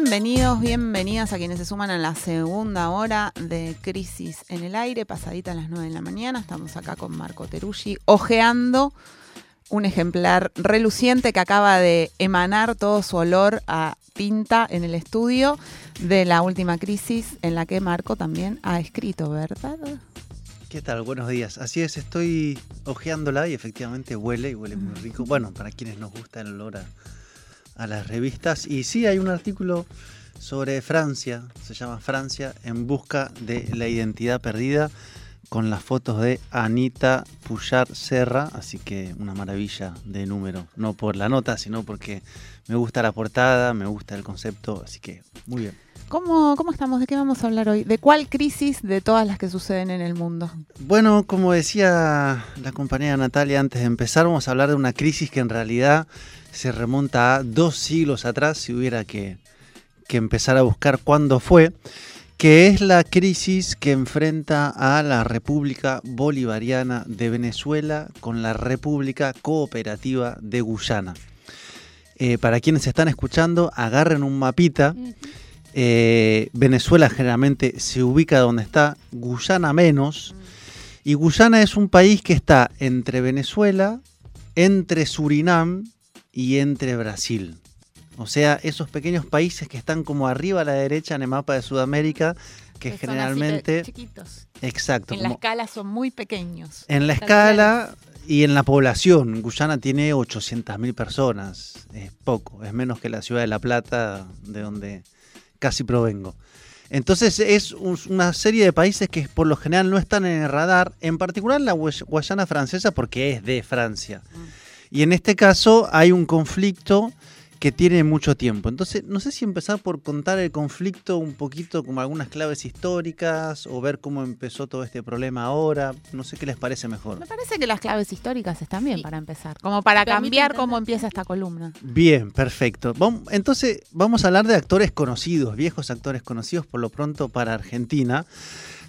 Bienvenidos, bienvenidas a quienes se suman a la segunda hora de Crisis en el Aire, pasadita a las 9 de la mañana. Estamos acá con Marco Teruggi, ojeando un ejemplar reluciente que acaba de emanar todo su olor a tinta en el estudio de la última crisis en la que Marco también ha escrito, ¿verdad? ¿Qué tal? Buenos días. Así es, estoy ojeándola y efectivamente huele y huele muy rico. Bueno, para quienes nos gusta el olor a, a las revistas. Y sí, hay un artículo sobre Francia, se llama Francia en busca de la identidad perdida, con las fotos de Anita Puyar Serra, así que una maravilla de número, no por la nota, sino porque me gusta la portada, me gusta el concepto, así que muy bien. ¿Cómo, ¿Cómo estamos? ¿De qué vamos a hablar hoy? ¿De cuál crisis de todas las que suceden en el mundo? Bueno, como decía la compañera Natalia antes de empezar, vamos a hablar de una crisis que en realidad se remonta a dos siglos atrás, si hubiera que, que empezar a buscar cuándo fue, que es la crisis que enfrenta a la República Bolivariana de Venezuela con la República Cooperativa de Guyana. Eh, para quienes están escuchando, agarren un mapita. Eh, Venezuela generalmente se ubica donde está, Guyana menos. Y Guyana es un país que está entre Venezuela, entre Surinam y entre Brasil. O sea, esos pequeños países que están como arriba a la derecha en el mapa de Sudamérica, que, Que son así generalmente... chiquitos. Exacto. En la escala son muy pequeños. en la escala y en la población. Guyana tiene 800.000 personas. Es poco, es menos que la ciudad de La Plata, de donde casi provengo. Entonces es un- una serie de países que por lo general no están en el radar, en particular la Guay- Guayana francesa porque es de Francia. Y en este caso hay un conflicto que tiene mucho tiempo. Entonces, no sé si empezar por contar el conflicto un poquito como algunas claves históricas o ver cómo empezó todo este problema ahora. No sé qué les parece mejor. Me parece que las claves históricas están bien para empezar, como para Permite cambiar entender. cómo empieza esta columna. Bien, perfecto. Entonces, vamos a hablar de actores conocidos, viejos actores conocidos por lo pronto para Argentina,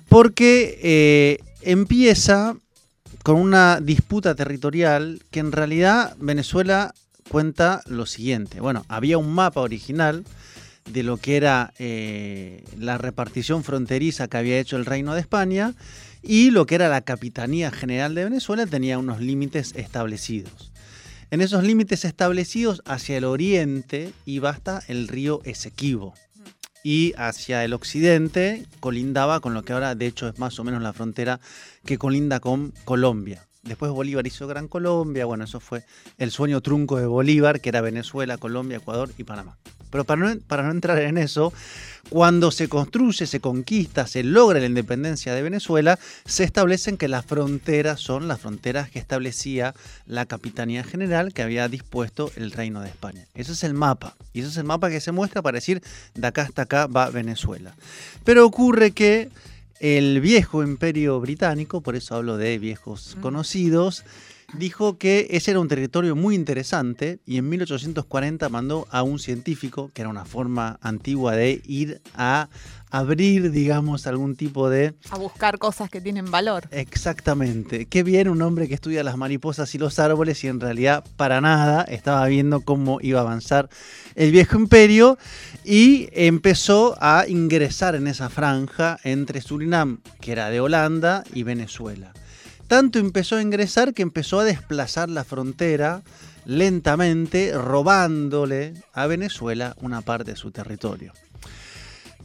porque eh, empieza con una disputa territorial que en realidad Venezuela cuenta lo siguiente. Bueno, había un mapa original de lo que era eh, la repartición fronteriza que había hecho el Reino de España y lo que era la Capitanía General de Venezuela tenía unos límites establecidos. En esos límites establecidos hacia el oriente iba hasta el río Esequibo y hacia el occidente colindaba con lo que ahora de hecho es más o menos la frontera que colinda con Colombia. Después Bolívar hizo Gran Colombia, bueno, eso fue el sueño trunco de Bolívar, que era Venezuela, Colombia, Ecuador y Panamá. Pero para no, entrar en eso, cuando se construye, se conquista, se logra la independencia de Venezuela, se establecen que las fronteras son las fronteras que establecía la Capitanía General que había dispuesto el Reino de España. Ese es el mapa. Y ese es el mapa que se muestra para decir, de acá hasta acá va Venezuela. Pero ocurre que el viejo imperio británico, por eso hablo de viejos Mm. conocidos, dijo que ese era un territorio muy interesante y en 1840 mandó a un científico, que era una forma antigua de ir a abrir, digamos, algún tipo de... A buscar cosas que tienen valor. Exactamente. Qué bien un hombre que estudia las mariposas y los árboles y en realidad para nada estaba viendo cómo iba a avanzar el viejo imperio y empezó a ingresar en esa franja entre Surinam, que era de Holanda, y Venezuela. Tanto empezó a ingresar que empezó a desplazar la frontera lentamente, robándole a Venezuela una parte de su territorio.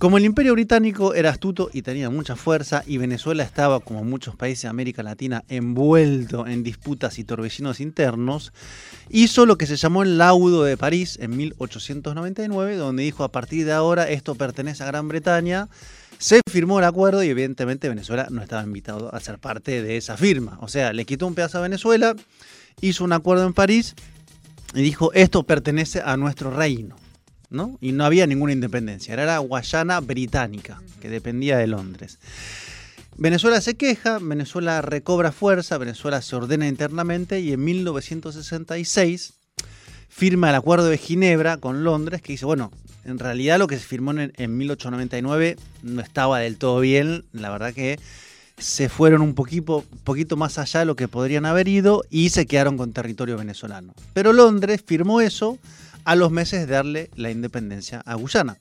Como el imperio británico era astuto y tenía mucha fuerza y Venezuela estaba, como muchos países de América Latina, envuelto en disputas y torbellinos internos, hizo lo que se llamó el laudo de París en 1899, donde dijo a partir de ahora esto pertenece a Gran Bretaña, se firmó el acuerdo y evidentemente Venezuela no estaba invitado a ser parte de esa firma. O sea, le quitó un pedazo a Venezuela, hizo un acuerdo en París y dijo esto pertenece a nuestro reino. ¿no? Y no había ninguna independencia, era Guayana británica, que dependía de Londres. Venezuela se queja, Venezuela recobra fuerza, Venezuela se ordena internamente y en 1966 firma el Acuerdo de Ginebra con Londres, que dice, bueno, en realidad lo que se firmó en, en 1899 no estaba del todo bien, la verdad que se fueron un poquito, poquito más allá de lo que podrían haber ido y se quedaron con territorio venezolano. Pero Londres firmó eso a los meses de darle la independencia a Guyana.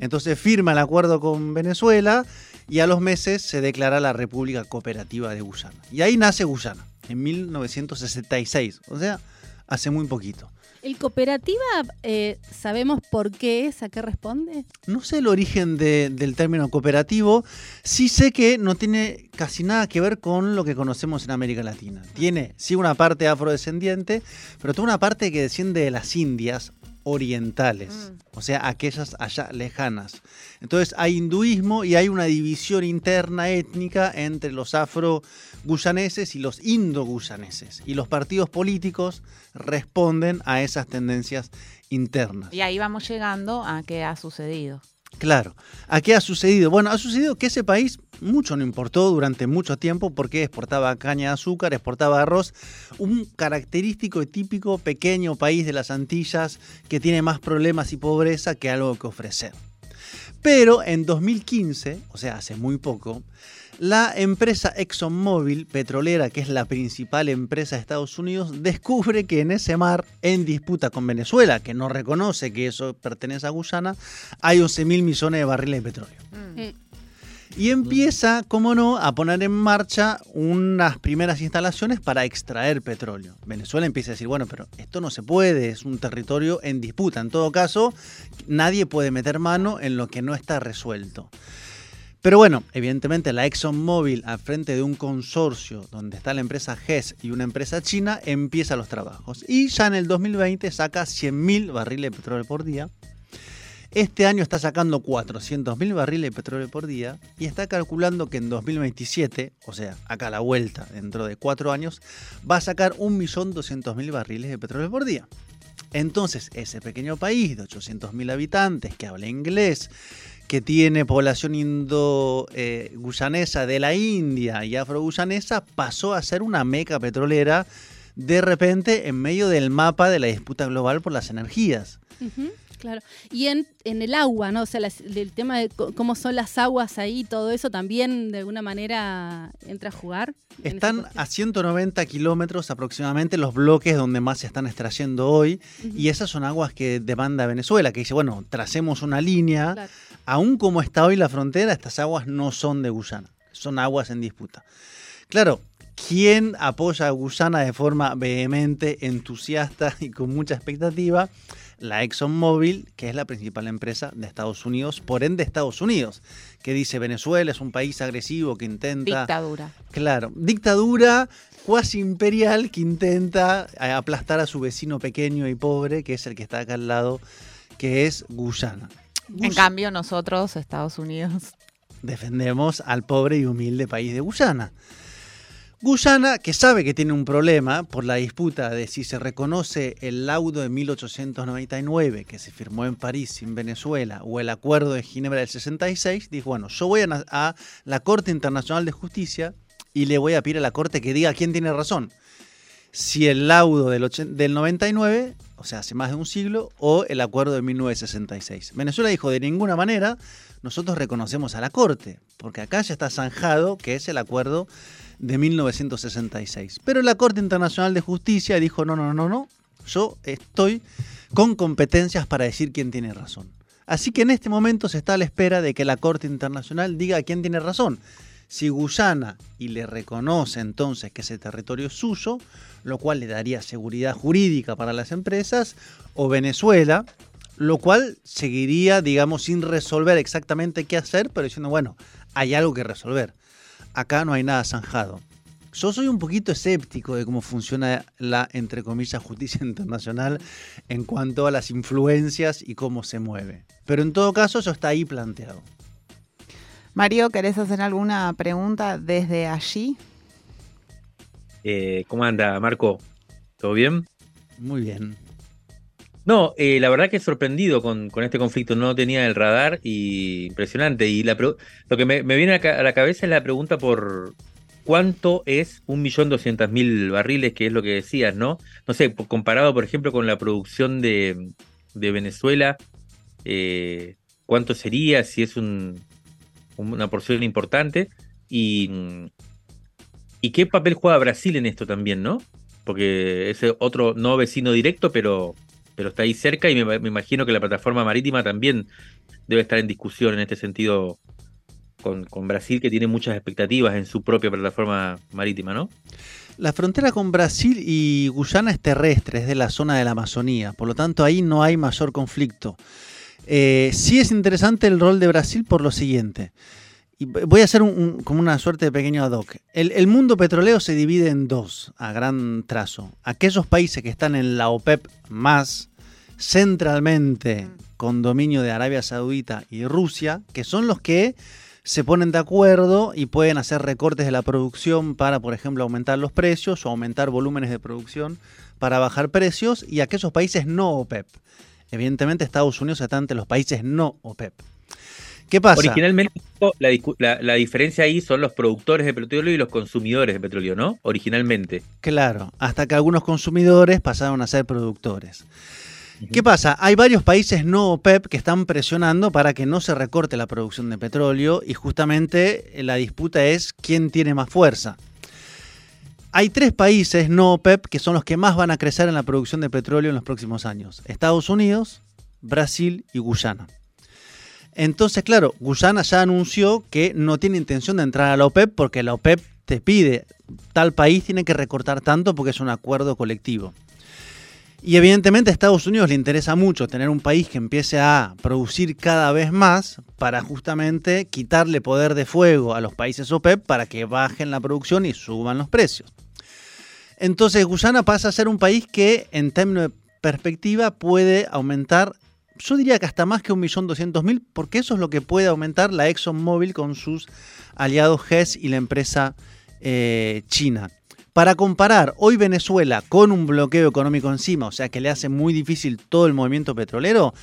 Entonces firma el acuerdo con Venezuela y a los meses se declara la República Cooperativa de Guyana. Y ahí nace Guyana, en 1966, o sea, hace muy poquito. ¿El cooperativa eh, sabemos por qué es? ¿A qué responde? No sé el origen de- del término cooperativo, sí sé que no tiene casi nada que ver con lo que conocemos en América Latina. Tiene, sí, una parte afrodescendiente, pero toda una parte que desciende de las Indias orientales, o sea, aquellas allá lejanas. Entonces hay hinduismo y hay una división interna étnica entre los afro-guyaneses y los indo-guyaneses. Y los partidos políticos responden a esas tendencias internas. Y ahí vamos llegando a qué ha sucedido. Claro. ¿A qué ha sucedido? Bueno, ha sucedido que ese país mucho no importó durante mucho tiempo porque exportaba caña de azúcar, exportaba arroz, un característico y típico pequeño país de las Antillas que tiene más problemas y pobreza que algo que ofrecer. Pero en 2015, o sea, hace muy poco, la empresa ExxonMobil, petrolera, que es la principal empresa de Estados Unidos, descubre que en ese mar, en disputa con Venezuela, que no reconoce que eso pertenece a Guyana, hay 11 mil millones de barriles de petróleo. Y empieza, como no, a poner en marcha unas primeras instalaciones para extraer petróleo. Venezuela empieza a decir, bueno, pero esto no se puede, es un territorio en disputa. En todo caso, nadie puede meter mano en lo que no está resuelto. Pero bueno, evidentemente la ExxonMobil al frente de un consorcio donde está la empresa GES y una empresa china empieza los trabajos. Y ya en el 2020 saca 100.000 barriles de petróleo por día. Este año está sacando 400.000 barriles de petróleo por día y está calculando que en 2027, o sea, acá a la vuelta, dentro de cuatro años, va a sacar 1.200.000 barriles de petróleo por día. Entonces, ese pequeño país de 800.000 habitantes que habla inglés, que tiene población indo-guyanesa de la India y afro-guyanesa, pasó a ser una meca petrolera de repente en medio del mapa de la disputa global por las energías. Claro. Y en, en el agua, ¿no? O sea, las- el tema de cómo son las aguas ahí, todo eso también de alguna manera entra a jugar. Están a 190 kilómetros aproximadamente los bloques donde más se están extrayendo hoy y esas son aguas que demanda Venezuela, que dice, bueno, tracemos una línea, Claro. aún como está hoy la frontera, estas aguas no son de Guyana, son aguas en disputa. Claro, ¿quién apoya a Guyana de forma vehemente, entusiasta y con mucha expectativa? La ExxonMobil, que es la principal empresa de Estados Unidos, por ende Estados Unidos, que dice Venezuela es un país agresivo que intenta... Dictadura. Claro, dictadura cuasi imperial que intenta eh, aplastar a su vecino pequeño y pobre, que es el que está acá al lado, que es Guyana. En cambio, nosotros, Estados Unidos, Defendemos al pobre y humilde país de Guyana. Guyana, que sabe que tiene un problema por la disputa de si se reconoce el laudo de 1899 que se firmó en París sin Venezuela o el acuerdo de Ginebra del 66, dijo, bueno, yo voy a, la Corte Internacional de Justicia y le voy a pedir a la Corte que diga quién tiene razón. Si el laudo del, del 99, o sea, hace más de un siglo, o el acuerdo de 1966. Venezuela dijo, de ninguna manera, nosotros reconocemos a la Corte, porque acá ya está zanjado que es el acuerdo de 1966. Pero la Corte Internacional de Justicia dijo, no, no, no, no, yo estoy con competencias para decir quién tiene razón. Así que en este momento se está a la espera de que la Corte Internacional diga quién tiene razón. Si Guyana y le reconoce entonces que ese territorio es suyo, lo cual le daría seguridad jurídica para las empresas, o Venezuela, lo cual seguiría, digamos, sin resolver exactamente qué hacer, pero diciendo, bueno, hay algo que resolver. Acá no hay nada zanjado. Yo soy un poquito escéptico de cómo funciona la, entre comillas, justicia internacional en cuanto a las influencias y cómo se mueve. Pero en todo caso, eso está ahí planteado. Mario, ¿querés hacer alguna pregunta desde allí? Eh, ¿Cómo anda, Marco? ¿Todo bien? Muy bien. No, eh, la verdad que sorprendido con, con, este conflicto, no tenía el radar y impresionante. Y la, lo que me, me viene a, la cabeza es la pregunta por cuánto es un millón doscientos mil barriles, que es lo que decías, ¿no? No sé, comparado por ejemplo con la producción de, de Venezuela, eh, cuánto sería, si es un, una porción importante. Y, y qué papel juega Brasil en esto también, ¿no? Porque es otro no vecino directo, pero pero está ahí cerca y me, imagino que la plataforma marítima también debe estar en discusión en este sentido con, Brasil, que tiene muchas expectativas en su propia plataforma marítima, ¿no? La frontera con Brasil y Guyana es terrestre, es de la zona de la Amazonía, por lo tanto ahí no hay mayor conflicto. Eh, sí es interesante el rol de Brasil por lo siguiente. Y voy a hacer como una suerte de pequeño ad hoc. El, el, mundo petrolero se divide en dos, a gran trazo. Aquellos países que están en la OPEP más centralmente con dominio de Arabia Saudita y Rusia, que son los que se ponen de acuerdo y pueden hacer recortes de la producción para, por ejemplo, aumentar los precios o aumentar volúmenes de producción para bajar precios, y aquellos países no OPEP. Evidentemente Estados Unidos está ante los países no OPEP. ¿Qué pasa? Originalmente la, diferencia ahí son los productores de petróleo y los consumidores de petróleo, ¿no? Originalmente. Claro, hasta que algunos consumidores pasaron a ser productores. ¿Qué pasa? Hay varios países no OPEP que están presionando para que no se recorte la producción de petróleo y justamente la disputa es quién tiene más fuerza. Hay tres países no OPEP que son los que más van a crecer en la producción de petróleo en los próximos años. Estados Unidos, Brasil y Guyana. Entonces, claro, Guyana ya anunció que no tiene intención de entrar a la OPEP porque la OPEP te pide, tal país tiene que recortar tanto porque es un acuerdo colectivo. Y evidentemente a Estados Unidos le interesa mucho tener un país que empiece a producir cada vez más para justamente quitarle poder de fuego a los países OPEP para que bajen la producción y suban los precios. Entonces Guyana pasa a ser un país que en términos de perspectiva puede aumentar yo diría que hasta más que 1.200.000, porque eso es lo que puede aumentar la ExxonMobil con sus aliados GES y la empresa eh, china. Para comparar, hoy Venezuela con un bloqueo económico encima, o sea que le hace muy difícil todo el movimiento petrolero,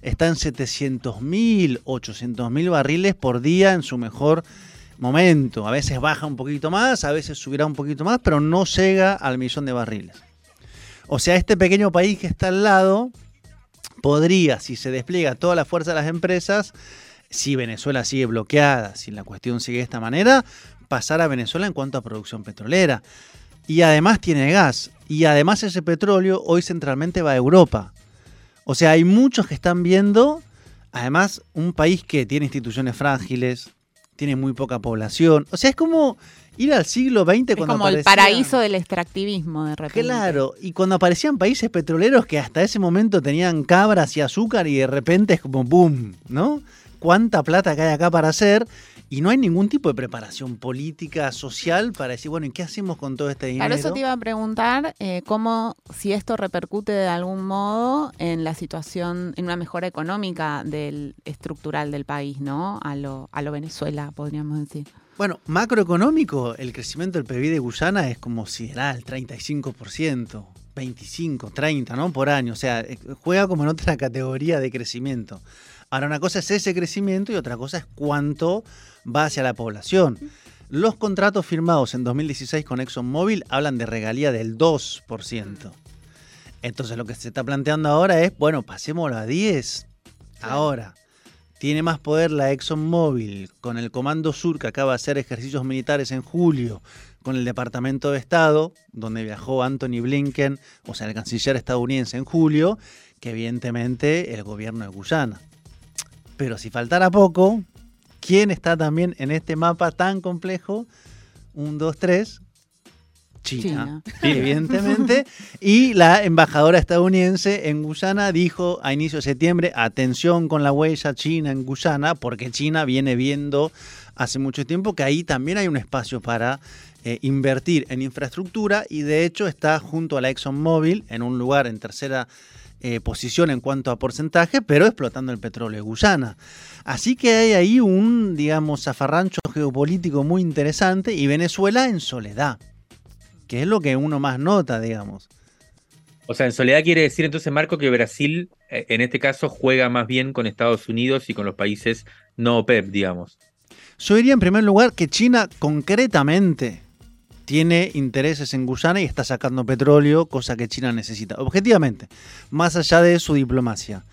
está en 700.000, 800.000 barriles por día en su mejor momento. A veces baja un poquito más, a veces subirá un poquito más, pero no llega al millón de barriles. O sea, este pequeño país que está al lado podría, si se despliega toda la fuerza de las empresas, si Venezuela sigue bloqueada, si la cuestión sigue de esta manera, pasar a Venezuela en cuanto a producción petrolera. Y además tiene gas. Y además ese petróleo hoy centralmente va a Europa. O sea, hay muchos que están viendo, además, un país que tiene instituciones frágiles, tiene muy poca población. O sea, es como ir al siglo XX es como el paraíso del extractivismo de repente. Claro, y cuando aparecían países petroleros que hasta ese momento tenían cabras y azúcar y de repente es como boom, ¿no? Cuánta plata que hay acá para hacer y no hay ningún tipo de preparación política, social para decir, bueno, ¿y qué hacemos con todo este dinero? Claro, eso te iba a preguntar eh, cómo, si esto repercute de algún modo en la situación, en una mejora económica del estructural del país, ¿no? A lo, a lo Venezuela, podríamos decir. Bueno, macroeconómico, el crecimiento del PIB de Guyana es como si era el 35%, 25, 30, ¿no? Por año. O sea, eh, juega como en otra categoría de crecimiento. Ahora, una cosa es ese crecimiento y otra cosa es cuánto va hacia la población. Los contratos firmados en 2016 con ExxonMobil hablan de regalía del 2%. Entonces lo que se está planteando ahora es, bueno, pasémoslo a 10. Ahora, tiene más poder la ExxonMobil con el Comando Sur que acaba de hacer ejercicios militares en julio, con el Departamento de Estado, donde viajó Anthony Blinken, o sea, el canciller estadounidense en julio, que evidentemente el gobierno de Guyana. Pero si faltara poco, ¿quién está también en este mapa tan complejo? Un, dos, tres, China, evidentemente. y la embajadora estadounidense en Guyana dijo a inicio de septiembre, atención con la huella china en Guyana, porque China viene viendo hace mucho tiempo que ahí también hay un espacio para eh, invertir en infraestructura y de hecho está junto a la ExxonMobil en un lugar en tercera eh, posición en cuanto a porcentaje, pero explotando el petróleo de Guyana. Así que hay ahí un, digamos, zafarrancho geopolítico muy interesante y Venezuela en soledad que es lo que uno más nota, digamos. O sea, en soledad quiere decir entonces, Marco, que Brasil, eh, en este caso, juega más bien con Estados Unidos y con los países no OPEP, digamos. Yo diría en primer lugar que China concretamente tiene intereses en Guyana y está sacando petróleo, cosa que China necesita, objetivamente, más allá de su diplomacia.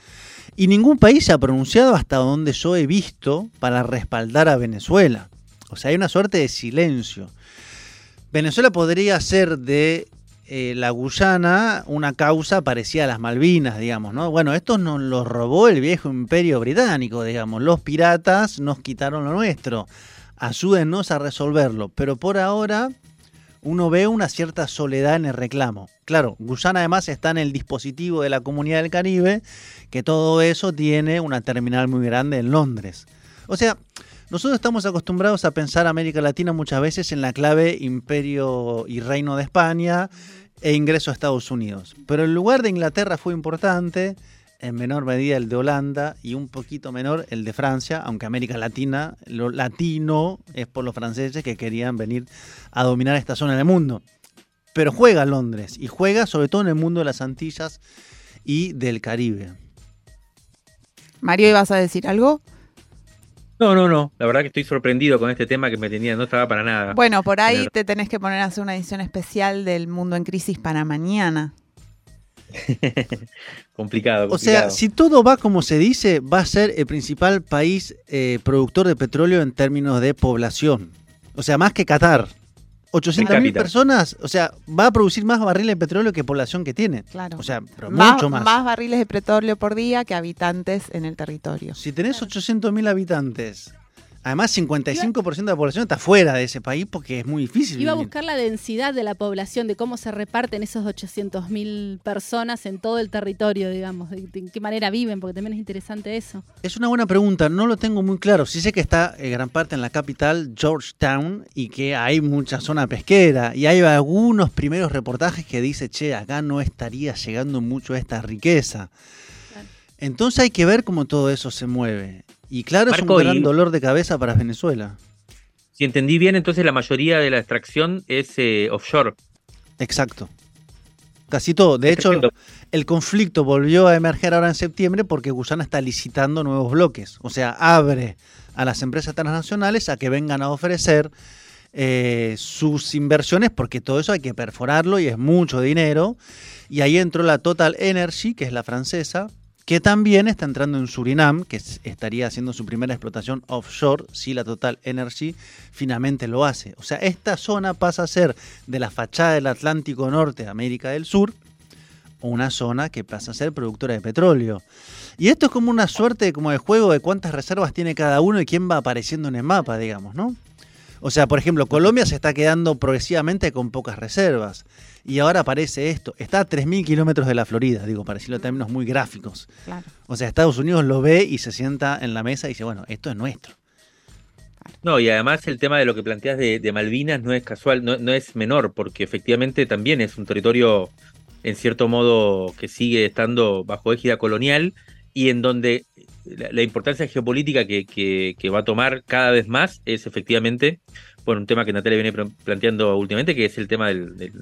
Y ningún país se ha pronunciado hasta donde yo he visto para respaldar a Venezuela. O sea, hay una suerte de silencio. Venezuela podría ser de eh, la Guyana una causa parecida a las Malvinas, digamos, ¿no? Bueno, esto nos lo robó el viejo imperio británico, digamos. Los piratas nos quitaron lo nuestro. Ayúdennos a resolverlo. Pero por ahora uno ve una cierta soledad en el reclamo. Claro, Guyana además está en el dispositivo de la Comunidad del Caribe, que todo eso tiene una terminal muy grande en Londres. O sea, nosotros estamos acostumbrados a pensar América Latina muchas veces en la clave imperio y reino de España e ingreso a Estados Unidos. Pero el lugar de Inglaterra fue importante, en menor medida el de Holanda y un poquito menor el de Francia, aunque América Latina, lo latino es por los franceses que querían venir a dominar esta zona del mundo. Pero juega Londres y juega sobre todo en el mundo de las Antillas y del Caribe. Mario, ¿ibas a decir algo? No, no, no. La verdad que estoy sorprendido con este tema que me tenía, no estaba para nada. Bueno, por ahí te tenés que poner a hacer una edición especial del Mundo en Crisis para mañana. Complicado, complicado, O sea, si todo va como se dice, va a ser el principal país eh, productor de petróleo en términos de población. O sea, más que Qatar. 800.000 personas, o sea, va a producir más barriles de petróleo que población que tiene. Claro. O sea, pero Más, mucho más. más barriles de petróleo por día que habitantes en el territorio. Si tenés 800.000 habitantes, además 55% de la población está fuera de ese país porque es muy difícil. Iba a buscar la densidad de la población, de cómo se reparten esos 800.000 personas en todo el territorio, digamos, de, de en qué manera viven, porque también es interesante eso. Es una buena pregunta, no lo tengo muy claro. Sí sé que está eh, gran parte en la capital, Georgetown, y que hay mucha zona pesquera. Y hay algunos primeros reportajes que dice, che, acá no estaría llegando mucho esta riqueza. Claro. Entonces hay que ver cómo todo eso se mueve. Y claro, es un gran y- dolor de cabeza para Venezuela. Si entendí bien, entonces la mayoría de la extracción es eh, offshore. Exacto. Casi todo. De hecho, el conflicto volvió a emerger ahora en septiembre porque Guyana está licitando nuevos bloques. O sea, abre a las empresas transnacionales a que vengan a ofrecer eh, sus inversiones porque todo eso hay que perforarlo y es mucho dinero. Y ahí entró la Total Energy, que es la francesa, que también está entrando en Surinam, que es- estaría haciendo su primera explotación offshore si la Total Energy finalmente lo hace. O sea, esta zona pasa a ser de la fachada del Atlántico Norte América del Sur, una zona que pasa a ser productora de petróleo. Y esto es como una suerte como de juego de cuántas reservas tiene cada uno y quién va apareciendo en el mapa, digamos, ¿no? O sea, por ejemplo, Colombia se está quedando progresivamente con pocas reservas. Y ahora aparece esto. Está a 3.000 kilómetros de la Florida, digo, para decirlo en términos muy gráficos. Claro. O sea, Estados Unidos lo ve y se sienta en la mesa y dice, bueno, esto es nuestro. No, y además el tema de lo que planteas de, de Malvinas no es casual, no, no es menor, porque efectivamente también es un territorio, en cierto modo, que sigue estando bajo égida colonial y en donde la, la importancia geopolítica que, que- que va a tomar cada vez más es efectivamente, bueno, un tema que Natalia viene pl- planteando últimamente, que es el tema del- del-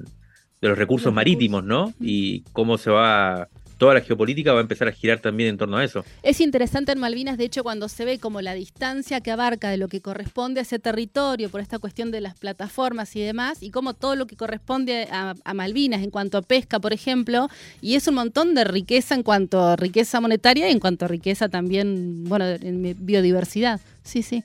de los recursos Los marítimos, ¿no? Y cómo se va, toda la geopolítica va a empezar a girar también en torno a eso. Es interesante en Malvinas, de hecho, cuando se ve como la distancia que abarca de lo que corresponde a ese territorio por esta cuestión de las plataformas y demás, y como todo lo que corresponde a, a Malvinas en cuanto a pesca, por ejemplo, y es un montón de riqueza en cuanto a riqueza monetaria y en cuanto a riqueza también, bueno, en biodiversidad. Sí, sí.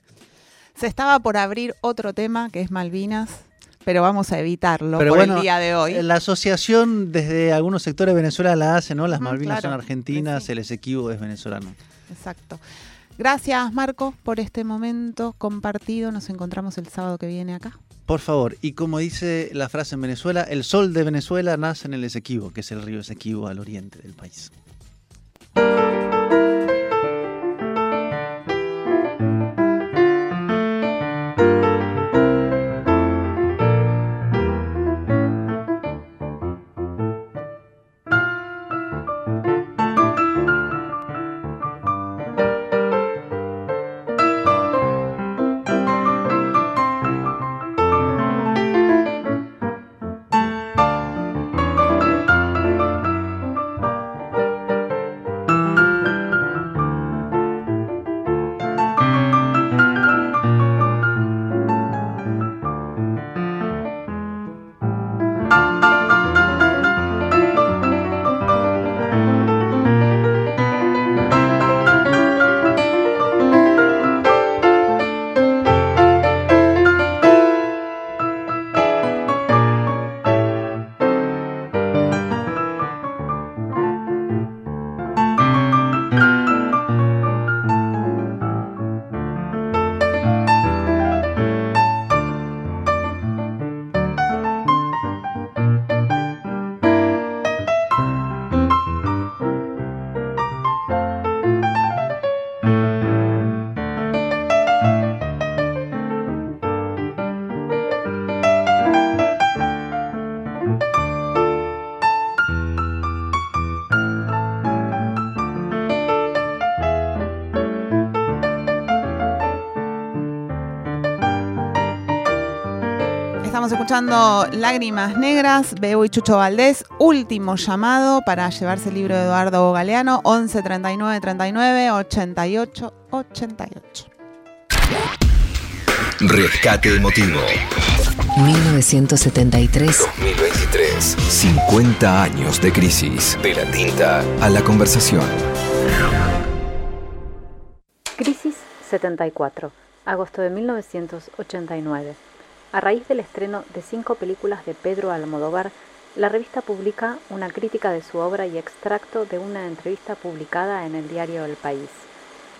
Se estaba por abrir otro tema que es Malvinas, pero vamos a evitarlo Pero por bueno, el día de hoy. La asociación desde algunos sectores de Venezuela la hace, ¿no? Las Ujú, Malvinas claro. son argentinas, Sí. el Esequibo es venezolano. Exacto. Gracias, Marco, por este momento compartido. Nos encontramos el sábado que viene acá. Por favor, y como dice la frase en Venezuela, el sol de Venezuela nace en el Esequibo, que es el río Esequibo al oriente del país. Estamos escuchando Lágrimas Negras, Bebo y Chucho Valdés. Último llamado para llevarse el libro de Eduardo Galeano, 11 39 39 88 88. Rescate emotivo. 1973. 2023. 50 años de crisis. De la tinta a la conversación. Crisis 74, agosto de 1989. A raíz del estreno de cinco películas de Pedro Almodóvar, la revista publica una crítica de su obra y extracto de una entrevista publicada en el diario El País.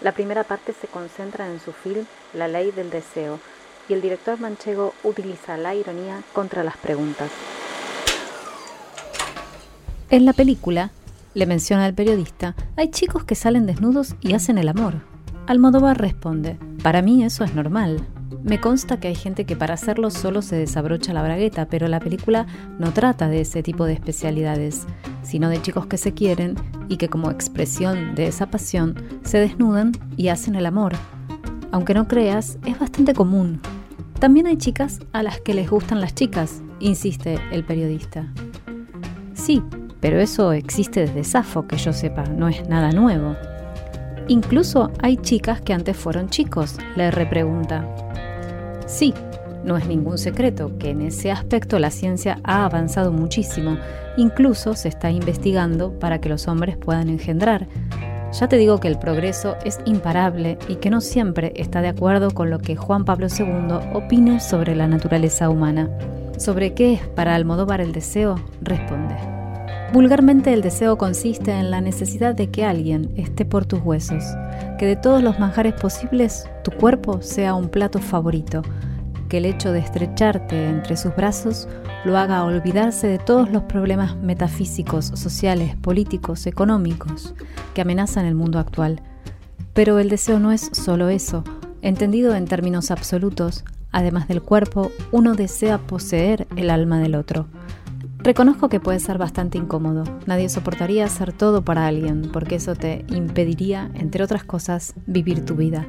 La primera parte se concentra en su film La ley del deseo y el director manchego utiliza la ironía contra las preguntas. En la película, le menciona al periodista, hay chicos que salen desnudos y hacen el amor. Almodóvar responde, para mí eso es normal. Me consta que hay gente que para hacerlo solo se desabrocha la bragueta, pero la película no trata de ese tipo de especialidades, sino de chicos que se quieren y que como expresión de esa pasión se desnudan y hacen el amor. Aunque no creas, es bastante común. También hay chicas a las que les gustan las chicas, insiste el periodista. Sí, pero eso existe desde Safo, que yo sepa, no es nada nuevo. Incluso hay chicas que antes fueron chicos, le repregunta. Sí, no es ningún secreto que en ese aspecto la ciencia ha avanzado muchísimo, incluso se está investigando para que los hombres puedan engendrar. Ya te digo que el progreso es imparable y que no siempre está de acuerdo con lo que Juan Pablo II opine sobre la naturaleza humana. ¿Sobre qué es para Almodóvar el deseo? Responde. Vulgarmente el deseo consiste en la necesidad de que alguien esté por tus huesos, que de todos los manjares posibles tu cuerpo sea un plato favorito, que el hecho de estrecharte entre sus brazos lo haga olvidarse de todos los problemas metafísicos, sociales, políticos, económicos que amenazan el mundo actual. Pero el deseo no es solo eso, entendido en términos absolutos, además del cuerpo, uno desea poseer el alma del otro. Reconozco que puede ser bastante incómodo. Nadie soportaría hacer todo para alguien, porque eso te impediría, entre otras cosas, vivir tu vida.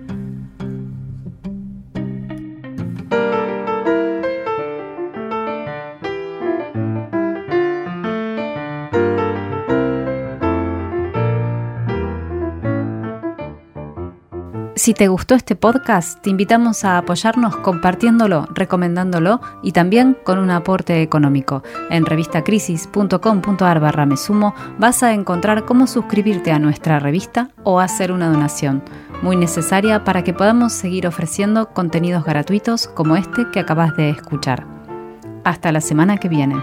Si te gustó este podcast, te invitamos a apoyarnos compartiéndolo, recomendándolo y también con un aporte económico. En revistacrisis.com.ar barra me sumo vas a encontrar cómo suscribirte a nuestra revista o hacer una donación, muy necesaria para que podamos seguir ofreciendo contenidos gratuitos como este que acabas de escuchar. Hasta la semana que viene.